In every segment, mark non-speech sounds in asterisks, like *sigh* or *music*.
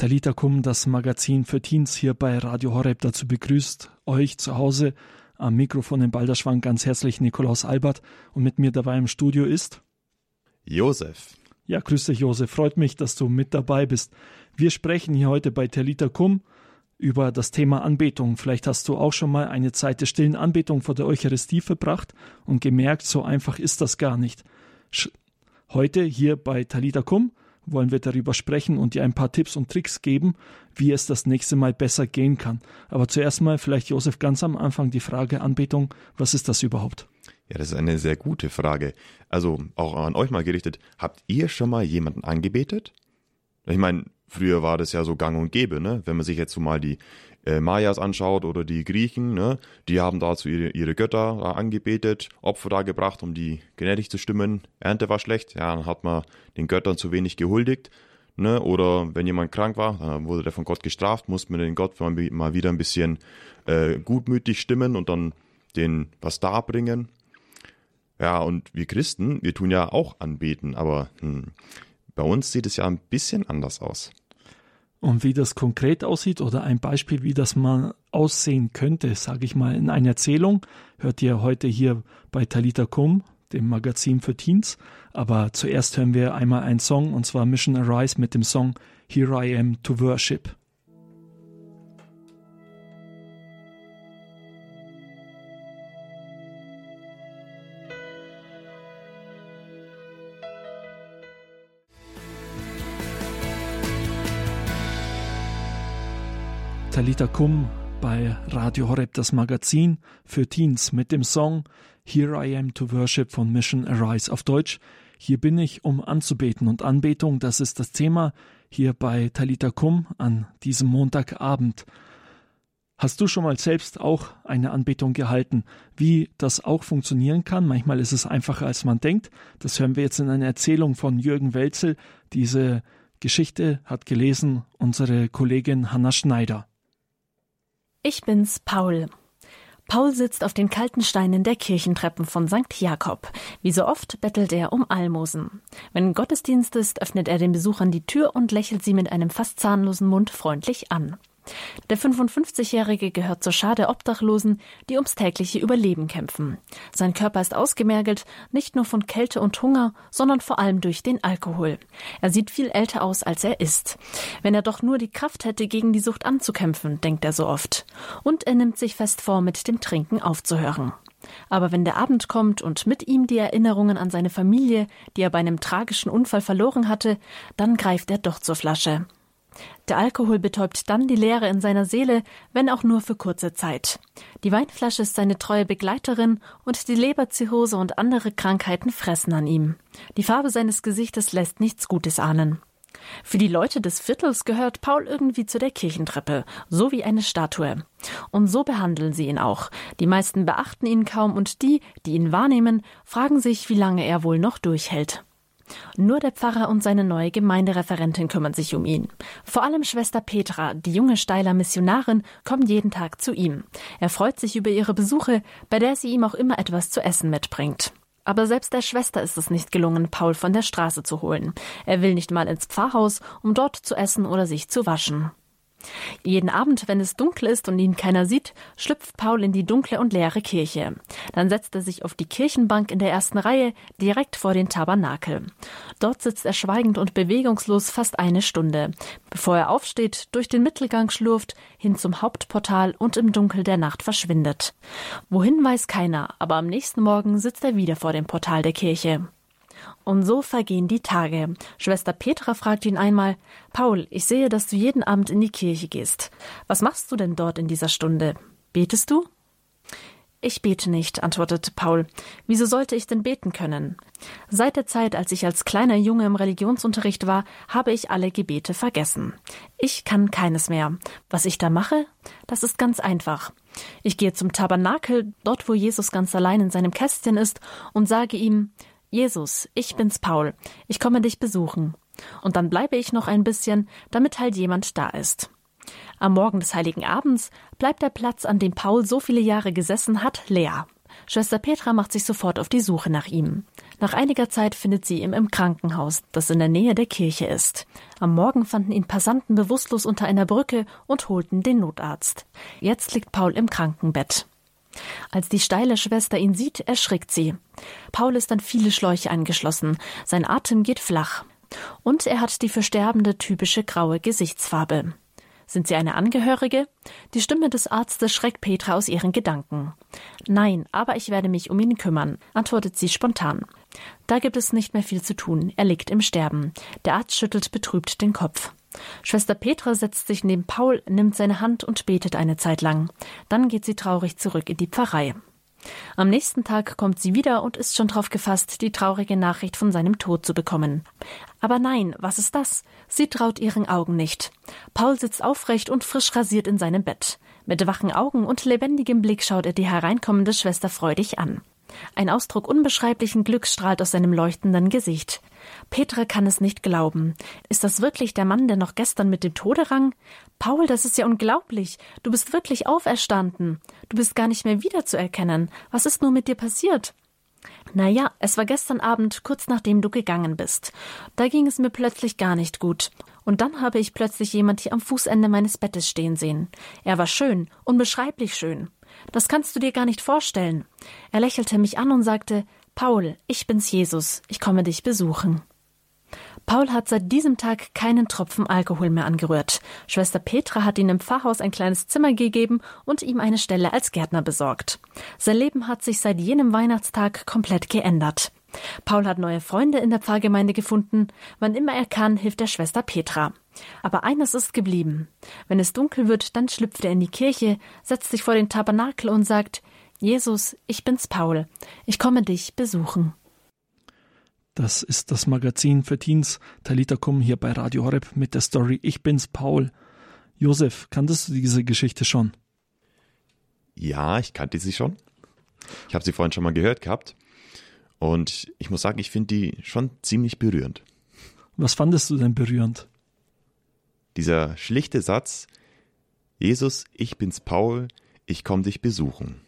Talita Kum, das Magazin für Teens hier bei Radio Horeb. Dazu begrüßt euch zu Hause am Mikrofon in Balderschwang ganz herzlich Nikolaus Albert und mit mir dabei im Studio ist Josef. Ja, grüß dich Josef, freut mich, dass du mit dabei bist. Wir sprechen hier heute bei Talita Kum über das Thema Anbetung. Vielleicht hast du auch schon mal eine Zeit der stillen Anbetung vor der Eucharistie verbracht und gemerkt, so einfach ist das gar nicht. Heute hier bei Talita Kum wollen wir darüber sprechen und dir ein paar Tipps und Tricks geben, wie es das nächste Mal besser gehen kann. Aber zuerst mal vielleicht, Josef, ganz am Anfang die Frage Anbetung. Was ist das überhaupt? Ja, das ist eine sehr gute Frage. Also auch an euch mal gerichtet. Habt ihr schon mal jemanden angebetet? Ich meine, früher war das ja so gang und gäbe, ne? Wenn man sich jetzt so mal die äh, Mayas anschaut oder die Griechen, ne? Die haben dazu ihre, ihre Götter da angebetet, Opfer da gebracht, um die gnädig zu stimmen. Ernte war schlecht, ja, dann hat man den Göttern zu wenig gehuldigt. Ne? Oder wenn jemand krank war, dann wurde der von Gott gestraft, musste man den Gott mal wieder ein bisschen äh, gutmütig stimmen und dann den was darbringen. Ja, und wir Christen, wir tun ja auch anbeten, aber hm, bei uns sieht es ja ein bisschen anders aus. Und wie das konkret aussieht oder ein Beispiel, wie das mal aussehen könnte, sage ich mal in einer Erzählung, hört ihr heute hier bei Talita Kum, dem Magazin für Teens. Aber zuerst hören wir einmal einen Song und zwar Mission Arise mit dem Song Here I Am to Worship. Talita Kum bei Radio Horeb das Magazin für Teens mit dem Song Here I Am to Worship von Mission Arise auf Deutsch. Hier bin ich, um anzubeten und Anbetung, das ist das Thema hier bei Talita Kum an diesem Montagabend. Hast du schon mal selbst auch eine Anbetung gehalten? Wie das auch funktionieren kann? Manchmal ist es einfacher, als man denkt. Das hören wir jetzt in einer Erzählung von Jürgen Welzel. Diese Geschichte hat gelesen unsere Kollegin Hanna Schneider. Ich bin's, Paul. Paul sitzt auf den kalten Steinen der Kirchentreppen von St. Jakob. Wie so oft bettelt er um Almosen. Wenn Gottesdienst ist, öffnet er den Besuchern die Tür und lächelt sie mit einem fast zahnlosen Mund freundlich an. Der 55-Jährige gehört zur Schar der Obdachlosen, die ums tägliche Überleben kämpfen. Sein Körper ist ausgemergelt, nicht nur von Kälte und Hunger, sondern vor allem durch den Alkohol. Er sieht viel älter aus, als er ist. Wenn er doch nur die Kraft hätte, gegen die Sucht anzukämpfen, denkt er so oft. Und er nimmt sich fest vor, mit dem Trinken aufzuhören. Aber wenn der Abend kommt und mit ihm die Erinnerungen an seine Familie, die er bei einem tragischen Unfall verloren hatte, dann greift er doch zur Flasche. Der Alkohol betäubt dann die Leere in seiner Seele, wenn auch nur für kurze Zeit. Die Weinflasche ist seine treue Begleiterin und die Leberzirrhose und andere Krankheiten fressen an ihm. Die Farbe seines Gesichtes lässt nichts Gutes ahnen. Für die Leute des Viertels gehört Paul irgendwie zu der Kirchentreppe, so wie eine Statue. Und so behandeln sie ihn auch. Die meisten beachten ihn kaum und die, die ihn wahrnehmen, fragen sich, wie lange er wohl noch durchhält. Nur der Pfarrer und seine neue Gemeindereferentin kümmern sich um ihn. Vor allem Schwester Petra, die junge Steiler Missionarin, kommt jeden Tag zu ihm. Er freut sich über ihre Besuche, bei der sie ihm auch immer etwas zu essen mitbringt. Aber selbst der Schwester ist es nicht gelungen, Paul von der Straße zu holen. Er will nicht mal ins Pfarrhaus, um dort zu essen oder sich zu waschen. Jeden Abend, wenn es dunkel ist und ihn keiner sieht, schlüpft Paul in die dunkle und leere Kirche. Dann setzt er sich auf die Kirchenbank in der ersten Reihe, direkt vor den Tabernakel. Dort sitzt er schweigend und bewegungslos fast eine Stunde, bevor er aufsteht, durch den Mittelgang schlurft, hin zum Hauptportal und im Dunkel der Nacht verschwindet. Wohin weiß keiner, aber am nächsten Morgen sitzt er wieder vor dem Portal der Kirche. Und so vergehen die Tage. Schwester Petra fragt ihn einmal Paul, ich sehe, dass du jeden Abend in die Kirche gehst. Was machst du denn dort in dieser Stunde? Betest du? Ich bete nicht, antwortete Paul. Wieso sollte ich denn beten können? Seit der Zeit, als ich als kleiner Junge im Religionsunterricht war, habe ich alle Gebete vergessen. Ich kann keines mehr. Was ich da mache? Das ist ganz einfach. Ich gehe zum Tabernakel, dort wo Jesus ganz allein in seinem Kästchen ist, und sage ihm Jesus, ich bin's Paul, ich komme dich besuchen. Und dann bleibe ich noch ein bisschen, damit halt jemand da ist. Am Morgen des heiligen Abends bleibt der Platz, an dem Paul so viele Jahre gesessen hat, leer. Schwester Petra macht sich sofort auf die Suche nach ihm. Nach einiger Zeit findet sie ihn im Krankenhaus, das in der Nähe der Kirche ist. Am Morgen fanden ihn Passanten bewusstlos unter einer Brücke und holten den Notarzt. Jetzt liegt Paul im Krankenbett. Als die steile Schwester ihn sieht, erschrickt sie. Paul ist an viele Schläuche angeschlossen. Sein Atem geht flach. Und er hat die für Sterbende typische graue Gesichtsfarbe. Sind Sie eine Angehörige? Die Stimme des Arztes schreckt Petra aus ihren Gedanken. Nein, aber ich werde mich um ihn kümmern, antwortet sie spontan. Da gibt es nicht mehr viel zu tun. Er liegt im Sterben. Der Arzt schüttelt betrübt den Kopf. Schwester Petra setzt sich neben Paul, nimmt seine Hand und betet eine Zeit lang. Dann geht sie traurig zurück in die Pfarrei. Am nächsten Tag kommt sie wieder und ist schon darauf gefasst, die traurige Nachricht von seinem Tod zu bekommen. Aber nein, was ist das? Sie traut ihren Augen nicht. Paul sitzt aufrecht und frisch rasiert in seinem Bett. Mit wachen Augen und lebendigem Blick schaut er die hereinkommende Schwester freudig an. Ein Ausdruck unbeschreiblichen Glücks strahlt aus seinem leuchtenden Gesicht. Petra kann es nicht glauben. Ist das wirklich der Mann, der noch gestern mit dem Tode rang? Paul, das ist ja unglaublich. Du bist wirklich auferstanden. Du bist gar nicht mehr wiederzuerkennen. Was ist nur mit dir passiert? Na ja, es war gestern Abend, kurz nachdem du gegangen bist. Da ging es mir plötzlich gar nicht gut. Und dann habe ich plötzlich jemand hier am Fußende meines Bettes stehen sehen. Er war schön, unbeschreiblich schön. Das kannst du dir gar nicht vorstellen. Er lächelte mich an und sagte, Paul, ich bin's Jesus, ich komme dich besuchen. Paul hat seit diesem Tag keinen Tropfen Alkohol mehr angerührt. Schwester Petra hat ihm im Pfarrhaus ein kleines Zimmer gegeben und ihm eine Stelle als Gärtner besorgt. Sein Leben hat sich seit jenem Weihnachtstag komplett geändert. Paul hat neue Freunde in der Pfarrgemeinde gefunden. Wann immer er kann, hilft er Schwester Petra. Aber eines ist geblieben. Wenn es dunkel wird, dann schlüpft er in die Kirche, setzt sich vor den Tabernakel und sagt, Jesus, ich bin's Paul. Ich komme dich besuchen. Das ist das Magazin für Teens Talita Kum hier bei Radio Horeb mit der Story Ich bin's Paul. Josef, kanntest du diese Geschichte schon? Ja, ich kannte sie schon. Ich habe sie vorhin schon mal gehört gehabt. Und ich muss sagen, ich finde die schon ziemlich berührend. Was fandest du denn berührend? Dieser schlichte Satz, Jesus, ich bin's Paul, ich komme dich besuchen.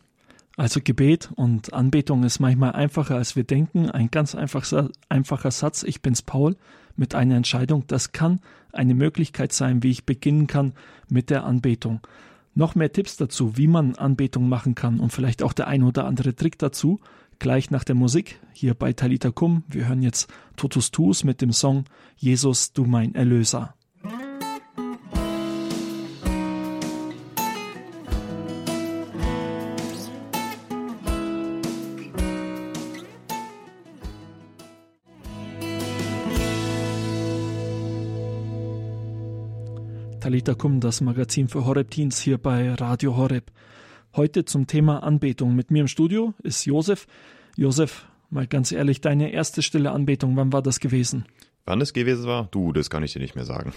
Also Gebet und Anbetung ist manchmal einfacher, als wir denken. Ein ganz einfacher, einfacher Satz, ich bin's Paul, mit einer Entscheidung, das kann eine Möglichkeit sein, wie ich beginnen kann mit der Anbetung. Noch mehr Tipps dazu, wie man Anbetung machen kann und vielleicht auch der ein oder andere Trick dazu, gleich nach der Musik hier bei Talita Kum. Wir hören jetzt Totus Tus mit dem Song Jesus, du mein Erlöser. Talita Kum, das Magazin für Horeb-Teens hier bei Radio Horeb. Heute zum Thema Anbetung. Mit mir im Studio ist Josef. Josef, mal ganz ehrlich, deine erste stille Anbetung, wann war das gewesen? Wann es gewesen war? Du, das kann ich dir nicht mehr sagen.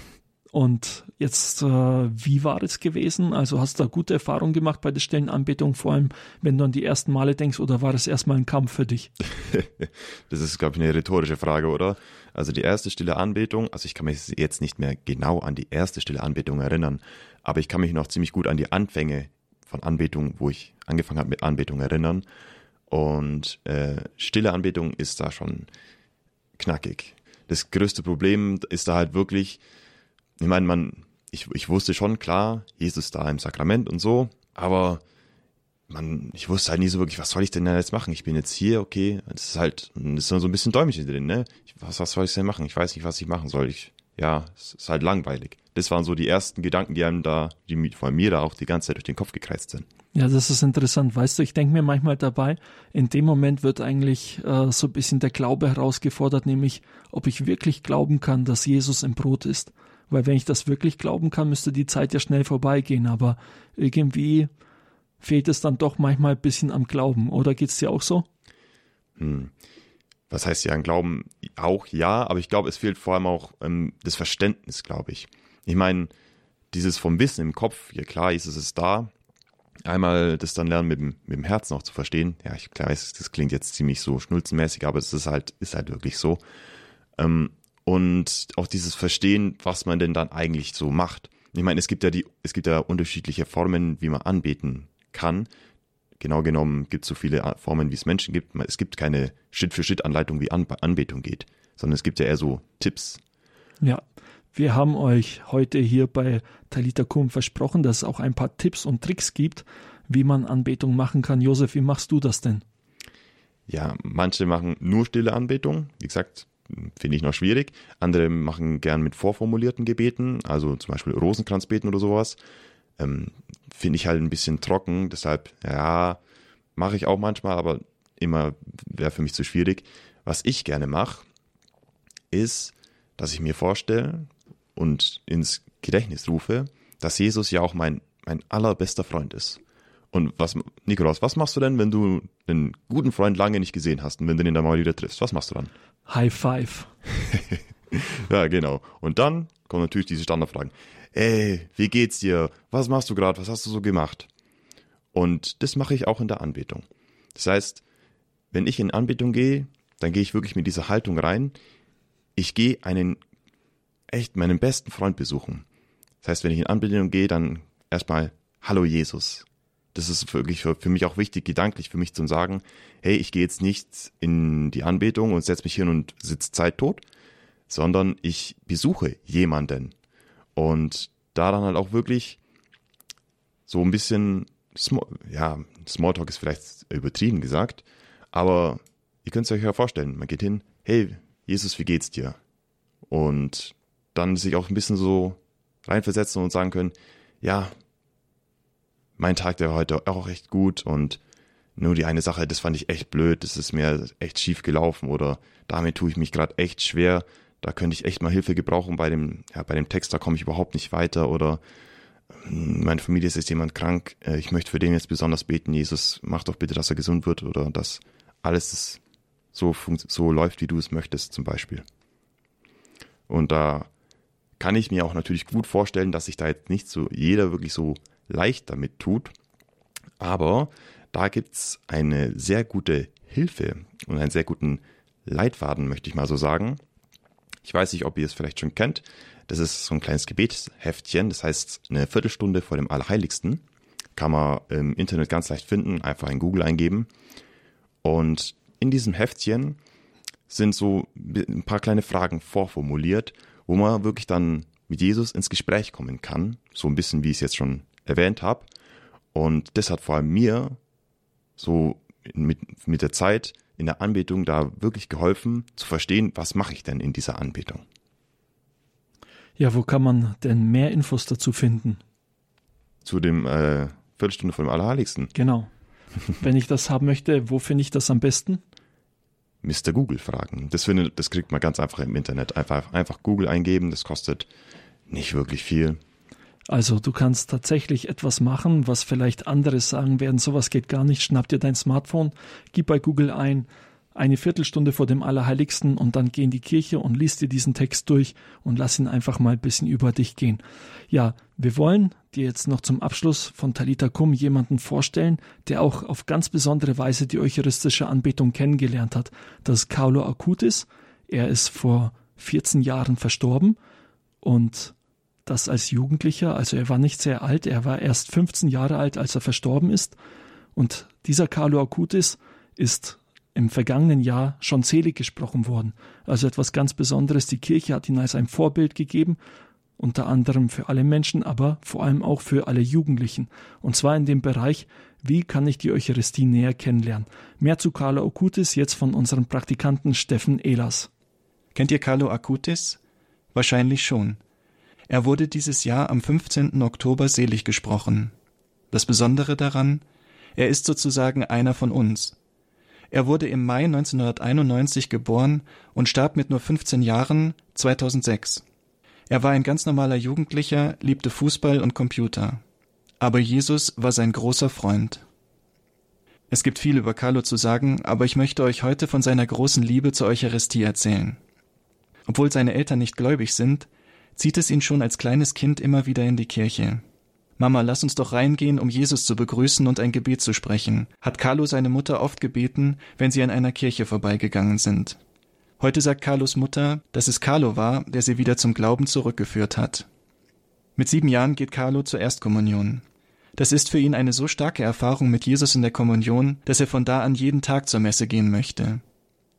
Und jetzt, äh, wie war es gewesen? Also hast du da gute Erfahrungen gemacht bei der stillen Anbetung, vor allem wenn du an die ersten Male denkst, oder war das erstmal ein Kampf für dich? *laughs* das ist, glaube ich, eine rhetorische Frage, oder? Also die erste stille Anbetung, also ich kann mich jetzt nicht mehr genau an die erste stille Anbetung erinnern, aber ich kann mich noch ziemlich gut an die Anfänge von Anbetung, wo ich angefangen habe mit Anbetung erinnern. Und äh, stille Anbetung ist da schon knackig. Das größte Problem ist da halt wirklich, ich meine, man, ich, ich wusste schon klar, Jesus da im Sakrament und so, aber man, ich wusste halt nie so wirklich, was soll ich denn jetzt machen? Ich bin jetzt hier, okay, das ist halt, das ist so ein bisschen Däumchen drin, ne? Was, was soll ich denn machen? Ich weiß nicht, was ich machen soll. Ich, ja, es ist halt langweilig. Das waren so die ersten Gedanken, die einem da, die von mir da auch die ganze Zeit durch den Kopf gekreist sind. Ja, das ist interessant. Weißt du, ich denke mir manchmal dabei, in dem Moment wird eigentlich äh, so ein bisschen der Glaube herausgefordert, nämlich ob ich wirklich glauben kann, dass Jesus im Brot ist. Weil wenn ich das wirklich glauben kann, müsste die Zeit ja schnell vorbeigehen. Aber irgendwie fehlt es dann doch manchmal ein bisschen am Glauben. Oder geht es dir auch so? Hm. Was heißt ja an Glauben? Auch ja, aber ich glaube, es fehlt vor allem auch ähm, das Verständnis, glaube ich. Ich meine, dieses vom Wissen im Kopf, ja klar, ist es ist da. Einmal das dann lernen mit dem, mit dem Herzen auch zu verstehen. Ja, ich klar, das klingt jetzt ziemlich so schnulzenmäßig, aber es ist halt, ist halt wirklich so. Ähm, und auch dieses Verstehen, was man denn dann eigentlich so macht. Ich meine, es gibt ja die, es gibt ja unterschiedliche Formen, wie man anbeten kann. genau genommen gibt es so viele Formen, wie es Menschen gibt. Es gibt keine Schritt-für-Schritt-Anleitung, wie An Anbetung geht, sondern es gibt ja eher so Tipps. Ja, wir haben euch heute hier bei Talita Kum versprochen, dass es auch ein paar Tipps und Tricks gibt, wie man Anbetung machen kann. Josef, wie machst du das denn? Ja, manche machen nur stille Anbetung. Wie gesagt, finde ich noch schwierig. Andere machen gern mit vorformulierten Gebeten, also zum Beispiel Rosenkranzbeten oder sowas. Ähm, finde ich halt ein bisschen trocken, deshalb, ja, mache ich auch manchmal, aber immer wäre für mich zu schwierig. Was ich gerne mache, ist, dass ich mir vorstelle und ins Gedächtnis rufe, dass Jesus ja auch mein, mein allerbester Freund ist. Und was, Nikolaus, was machst du denn, wenn du einen guten Freund lange nicht gesehen hast und wenn du ihn dann mal wieder triffst? Was machst du dann? High Five. *laughs* ja, genau. Und dann kommen natürlich diese Standardfragen. Ey, wie geht's dir? Was machst du gerade? Was hast du so gemacht? Und das mache ich auch in der Anbetung. Das heißt, wenn ich in Anbetung gehe, dann gehe ich wirklich mit dieser Haltung rein. Ich gehe einen, echt meinen besten Freund besuchen. Das heißt, wenn ich in Anbetung gehe, dann erstmal Hallo Jesus das ist wirklich für, für, mich auch wichtig, gedanklich für mich zu sagen, hey, ich gehe jetzt nicht in die Anbetung und setze mich hin und sitze Zeit tot, sondern ich besuche jemanden. Und da dann halt auch wirklich so ein bisschen, Small, ja, Smalltalk ist vielleicht übertrieben gesagt, aber ihr könnt es euch ja vorstellen, man geht hin, hey, Jesus, wie geht's dir? Und dann sich auch ein bisschen so reinversetzen und sagen können, ja, mein Tag, der war heute auch echt gut und nur die eine Sache, das fand ich echt blöd, das ist mir echt schief gelaufen oder damit tue ich mich gerade echt schwer, da könnte ich echt mal Hilfe gebrauchen bei dem, ja, bei dem Text, da komme ich überhaupt nicht weiter oder hm, meine Familie ist jetzt jemand krank, äh, ich möchte für den jetzt besonders beten, Jesus, mach doch bitte, dass er gesund wird oder dass alles so, so läuft, wie du es möchtest zum Beispiel. Und da kann ich mir auch natürlich gut vorstellen, dass sich da jetzt nicht so jeder wirklich so leicht damit tut. Aber da gibt es eine sehr gute Hilfe und einen sehr guten Leitfaden, möchte ich mal so sagen. Ich weiß nicht, ob ihr es vielleicht schon kennt. Das ist so ein kleines Gebetsheftchen, das heißt eine Viertelstunde vor dem Allerheiligsten. Kann man im Internet ganz leicht finden, einfach in Google eingeben. Und in diesem Heftchen sind so ein paar kleine Fragen vorformuliert, wo man wirklich dann mit Jesus ins Gespräch kommen kann. So ein bisschen, wie ich es jetzt schon erwähnt habe. Und das hat vor allem mir so mit, mit der Zeit in der Anbetung da wirklich geholfen zu verstehen, was mache ich denn in dieser Anbetung. Ja, wo kann man denn mehr Infos dazu finden? Zu dem äh, Viertelstunde vor dem Allerheiligsten. Genau. Wenn ich das haben möchte, wo finde ich das am besten? Mr. Google fragen. Das, findet, das kriegt man ganz einfach im Internet. Einfach, einfach Google eingeben, das kostet nicht wirklich viel. Also du kannst tatsächlich etwas machen, was vielleicht andere sagen werden, sowas geht gar nicht, schnapp dir dein Smartphone, gib bei Google ein, eine Viertelstunde vor dem Allerheiligsten und dann geh in die Kirche und liest dir diesen Text durch und lass ihn einfach mal ein bisschen über dich gehen. Ja, wir wollen dir jetzt noch zum Abschluss von Talita Kum jemanden vorstellen, der auch auf ganz besondere Weise die eucharistische Anbetung kennengelernt hat. Das ist Carlo Acutis. Er ist vor 14 Jahren verstorben und das als Jugendlicher, also er war nicht sehr alt, er war erst 15 Jahre alt, als er verstorben ist. Und dieser Carlo Acutis ist im vergangenen Jahr schon selig gesprochen worden. Also etwas ganz Besonderes. Die Kirche hat ihn als ein Vorbild gegeben, unter anderem für alle Menschen, aber vor allem auch für alle Jugendlichen. Und zwar in dem Bereich, wie kann ich die Eucharistie näher kennenlernen? Mehr zu Carlo Acutis jetzt von unserem Praktikanten Steffen Ehlers. Kennt ihr Carlo Acutis? Wahrscheinlich schon. Er wurde dieses Jahr am 15. Oktober selig gesprochen. Das Besondere daran, er ist sozusagen einer von uns. Er wurde im Mai 1991 geboren und starb mit nur 15 Jahren 2006. Er war ein ganz normaler Jugendlicher, liebte Fußball und Computer. Aber Jesus war sein großer Freund. Es gibt viel über Carlo zu sagen, aber ich möchte euch heute von seiner großen Liebe zur Eucharistie erzählen. Obwohl seine Eltern nicht gläubig sind, zieht es ihn schon als kleines Kind immer wieder in die Kirche. Mama, lass uns doch reingehen, um Jesus zu begrüßen und ein Gebet zu sprechen, hat Carlo seine Mutter oft gebeten, wenn sie an einer Kirche vorbeigegangen sind. Heute sagt Carlos Mutter, dass es Carlo war, der sie wieder zum Glauben zurückgeführt hat. Mit sieben Jahren geht Carlo zur Erstkommunion. Das ist für ihn eine so starke Erfahrung mit Jesus in der Kommunion, dass er von da an jeden Tag zur Messe gehen möchte.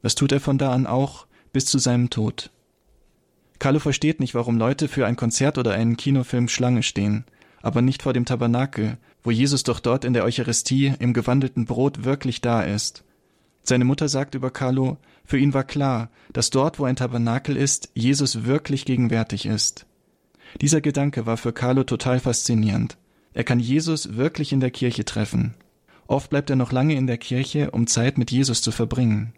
Das tut er von da an auch bis zu seinem Tod. Carlo versteht nicht, warum Leute für ein Konzert oder einen Kinofilm Schlange stehen, aber nicht vor dem Tabernakel, wo Jesus doch dort in der Eucharistie im gewandelten Brot wirklich da ist. Seine Mutter sagt über Carlo, für ihn war klar, dass dort, wo ein Tabernakel ist, Jesus wirklich gegenwärtig ist. Dieser Gedanke war für Carlo total faszinierend. Er kann Jesus wirklich in der Kirche treffen. Oft bleibt er noch lange in der Kirche, um Zeit mit Jesus zu verbringen.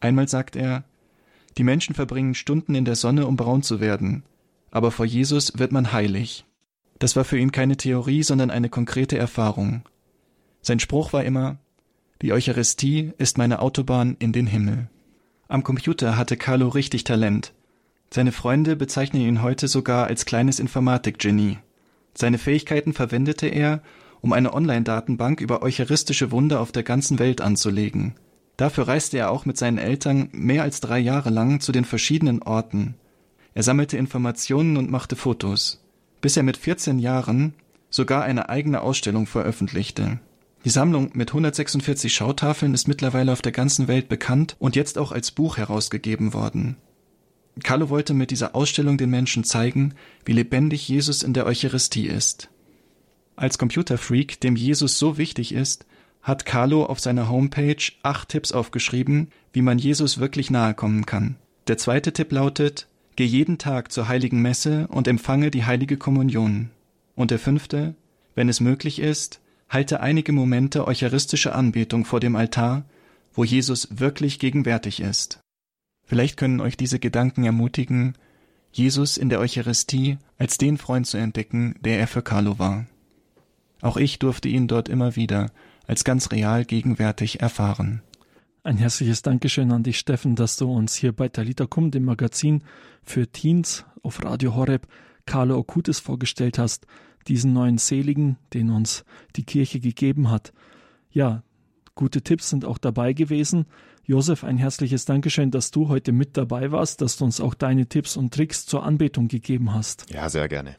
Einmal sagt er, die Menschen verbringen Stunden in der Sonne, um braun zu werden, aber vor Jesus wird man heilig. Das war für ihn keine Theorie, sondern eine konkrete Erfahrung. Sein Spruch war immer, die Eucharistie ist meine Autobahn in den Himmel. Am Computer hatte Carlo richtig Talent. Seine Freunde bezeichnen ihn heute sogar als kleines Informatikgenie. Seine Fähigkeiten verwendete er, um eine Online-Datenbank über eucharistische Wunder auf der ganzen Welt anzulegen. Dafür reiste er auch mit seinen Eltern mehr als drei Jahre lang zu den verschiedenen Orten. Er sammelte Informationen und machte Fotos, bis er mit 14 Jahren sogar eine eigene Ausstellung veröffentlichte. Die Sammlung mit 146 Schautafeln ist mittlerweile auf der ganzen Welt bekannt und jetzt auch als Buch herausgegeben worden. Carlo wollte mit dieser Ausstellung den Menschen zeigen, wie lebendig Jesus in der Eucharistie ist. Als Computerfreak, dem Jesus so wichtig ist, hat Carlo auf seiner Homepage acht Tipps aufgeschrieben, wie man Jesus wirklich nahe kommen kann. Der zweite Tipp lautet, geh jeden Tag zur heiligen Messe und empfange die heilige Kommunion. Und der fünfte, wenn es möglich ist, halte einige Momente eucharistische Anbetung vor dem Altar, wo Jesus wirklich gegenwärtig ist. Vielleicht können euch diese Gedanken ermutigen, Jesus in der Eucharistie als den Freund zu entdecken, der er für Carlo war. Auch ich durfte ihn dort immer wieder als ganz real gegenwärtig erfahren. Ein herzliches Dankeschön an dich, Steffen, dass du uns hier bei Talita Kum, dem Magazin für Teens auf Radio Horeb, Carlo Okutis vorgestellt hast, diesen neuen Seligen, den uns die Kirche gegeben hat. Ja, gute Tipps sind auch dabei gewesen. Josef, ein herzliches Dankeschön, dass du heute mit dabei warst, dass du uns auch deine Tipps und Tricks zur Anbetung gegeben hast. Ja, sehr gerne.